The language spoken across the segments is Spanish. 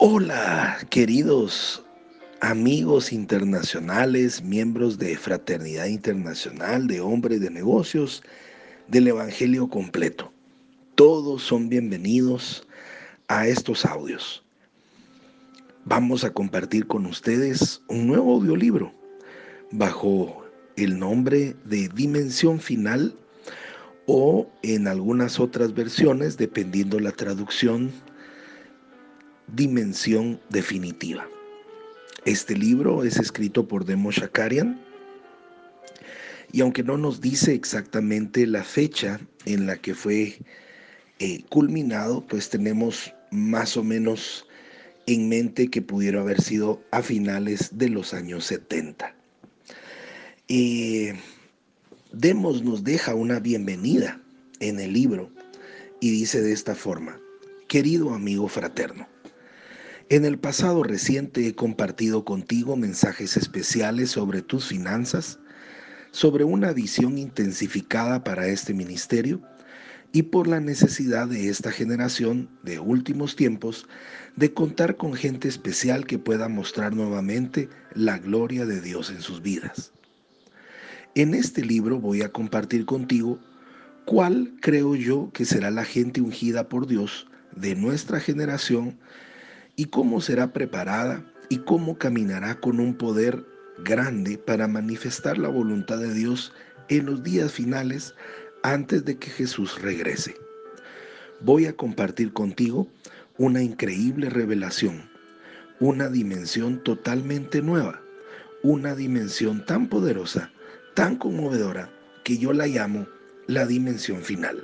Hola, queridos amigos internacionales, miembros de Fraternidad Internacional de Hombres de Negocios del Evangelio completo. Todos son bienvenidos a estos audios. Vamos a compartir con ustedes un nuevo audiolibro bajo el nombre de Dimensión Final o en algunas otras versiones, dependiendo la traducción, Dimensión Definitiva. Este libro es escrito por Demo Shakarian y aunque no nos dice exactamente la fecha en la que fue eh, culminado, pues tenemos más o menos en mente que pudiera haber sido a finales de los años 70. Demos nos deja una bienvenida en el libro y dice de esta forma, querido amigo fraterno, en el pasado reciente he compartido contigo mensajes especiales sobre tus finanzas, sobre una visión intensificada para este ministerio y por la necesidad de esta generación de últimos tiempos de contar con gente especial que pueda mostrar nuevamente la gloria de Dios en sus vidas. En este libro voy a compartir contigo cuál creo yo que será la gente ungida por Dios de nuestra generación y cómo será preparada y cómo caminará con un poder grande para manifestar la voluntad de Dios en los días finales antes de que Jesús regrese. Voy a compartir contigo una increíble revelación, una dimensión totalmente nueva, una dimensión tan poderosa, tan conmovedora, que yo la llamo la dimensión final.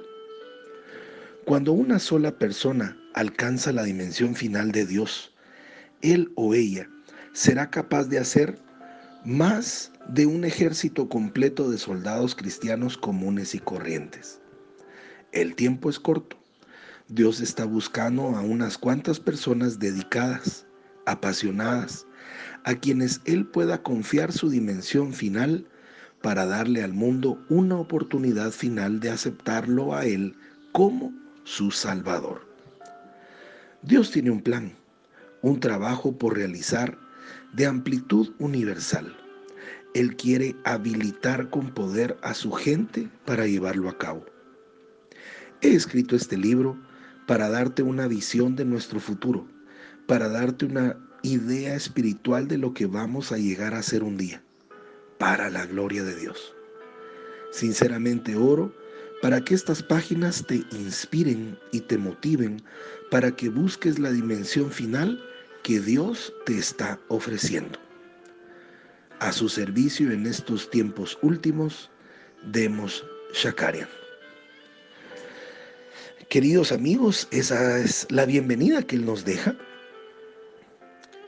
Cuando una sola persona alcanza la dimensión final de Dios, él o ella será capaz de hacer más de un ejército completo de soldados cristianos comunes y corrientes. El tiempo es corto. Dios está buscando a unas cuantas personas dedicadas, apasionadas, a quienes Él pueda confiar su dimensión final para darle al mundo una oportunidad final de aceptarlo a Él como su Salvador. Dios tiene un plan, un trabajo por realizar de amplitud universal. Él quiere habilitar con poder a su gente para llevarlo a cabo. He escrito este libro para darte una visión de nuestro futuro, para darte una idea espiritual de lo que vamos a llegar a ser un día, para la gloria de Dios. Sinceramente oro para que estas páginas te inspiren y te motiven para que busques la dimensión final que Dios te está ofreciendo. A su servicio en estos tiempos últimos, demos Shakarian. Queridos amigos, esa es la bienvenida que Él nos deja,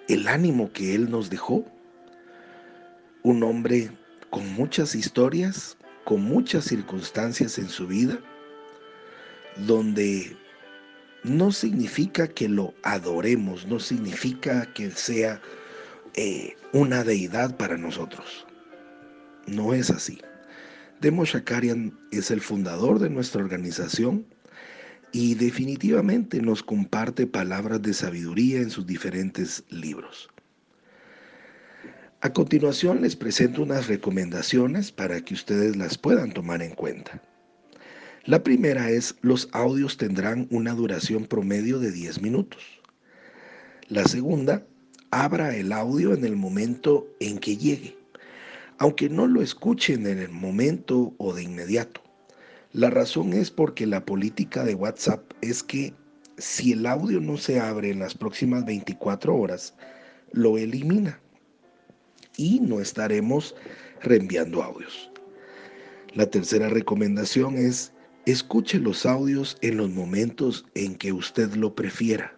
el ánimo que Él nos dejó, un hombre con muchas historias, con muchas circunstancias en su vida, donde no significa que lo adoremos, no significa que sea eh, una deidad para nosotros. No es así. Demo Shakarian es el fundador de nuestra organización y definitivamente nos comparte palabras de sabiduría en sus diferentes libros. A continuación les presento unas recomendaciones para que ustedes las puedan tomar en cuenta. La primera es los audios tendrán una duración promedio de 10 minutos. La segunda, abra el audio en el momento en que llegue, aunque no lo escuchen en el momento o de inmediato. La razón es porque la política de WhatsApp es que si el audio no se abre en las próximas 24 horas, lo elimina y no estaremos reenviando audios. La tercera recomendación es escuche los audios en los momentos en que usted lo prefiera,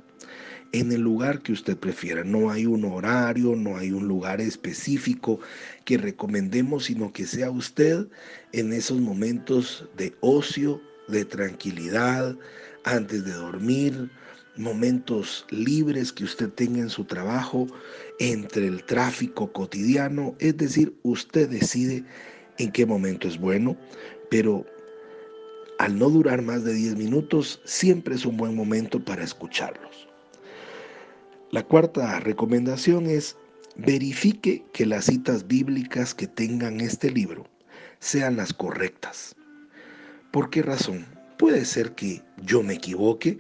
en el lugar que usted prefiera. No hay un horario, no hay un lugar específico que recomendemos, sino que sea usted en esos momentos de ocio, de tranquilidad, antes de dormir, momentos libres que usted tenga en su trabajo, entre el tráfico cotidiano, es decir, usted decide en qué momento es bueno, pero al no durar más de 10 minutos, siempre es un buen momento para escucharlos. La cuarta recomendación es verifique que las citas bíblicas que tengan este libro sean las correctas. ¿Por qué razón? Puede ser que yo me equivoque,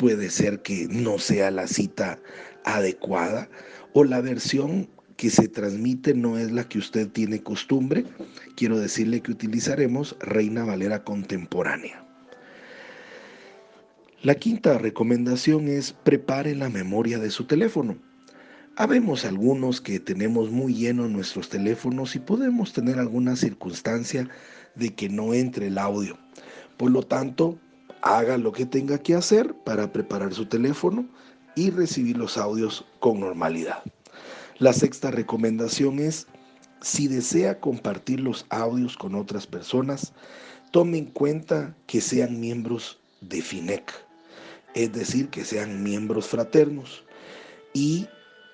puede ser que no sea la cita adecuada o la versión que se transmite no es la que usted tiene costumbre. Quiero decirle que utilizaremos Reina Valera contemporánea. La quinta recomendación es prepare la memoria de su teléfono. Habemos algunos que tenemos muy llenos nuestros teléfonos y podemos tener alguna circunstancia de que no entre el audio. Por lo tanto, haga lo que tenga que hacer para preparar su teléfono y recibir los audios con normalidad. La sexta recomendación es, si desea compartir los audios con otras personas, tome en cuenta que sean miembros de FINEC es decir, que sean miembros fraternos y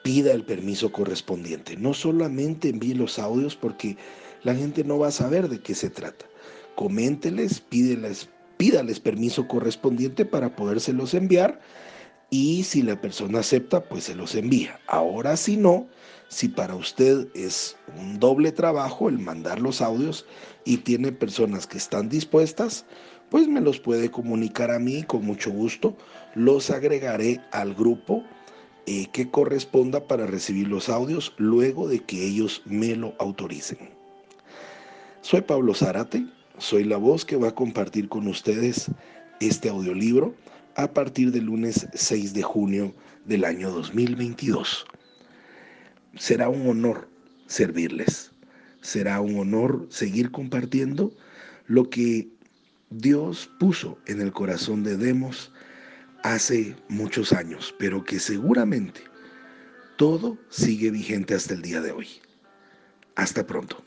pida el permiso correspondiente. No solamente envíe los audios porque la gente no va a saber de qué se trata. Coménteles, pídeles, pídales permiso correspondiente para podérselos enviar y si la persona acepta, pues se los envía. Ahora si no, si para usted es un doble trabajo el mandar los audios y tiene personas que están dispuestas, pues me los puede comunicar a mí con mucho gusto. Los agregaré al grupo eh, que corresponda para recibir los audios luego de que ellos me lo autoricen. Soy Pablo Zárate, soy la voz que va a compartir con ustedes este audiolibro a partir del lunes 6 de junio del año 2022. Será un honor servirles, será un honor seguir compartiendo lo que Dios puso en el corazón de Demos hace muchos años, pero que seguramente todo sigue vigente hasta el día de hoy. Hasta pronto.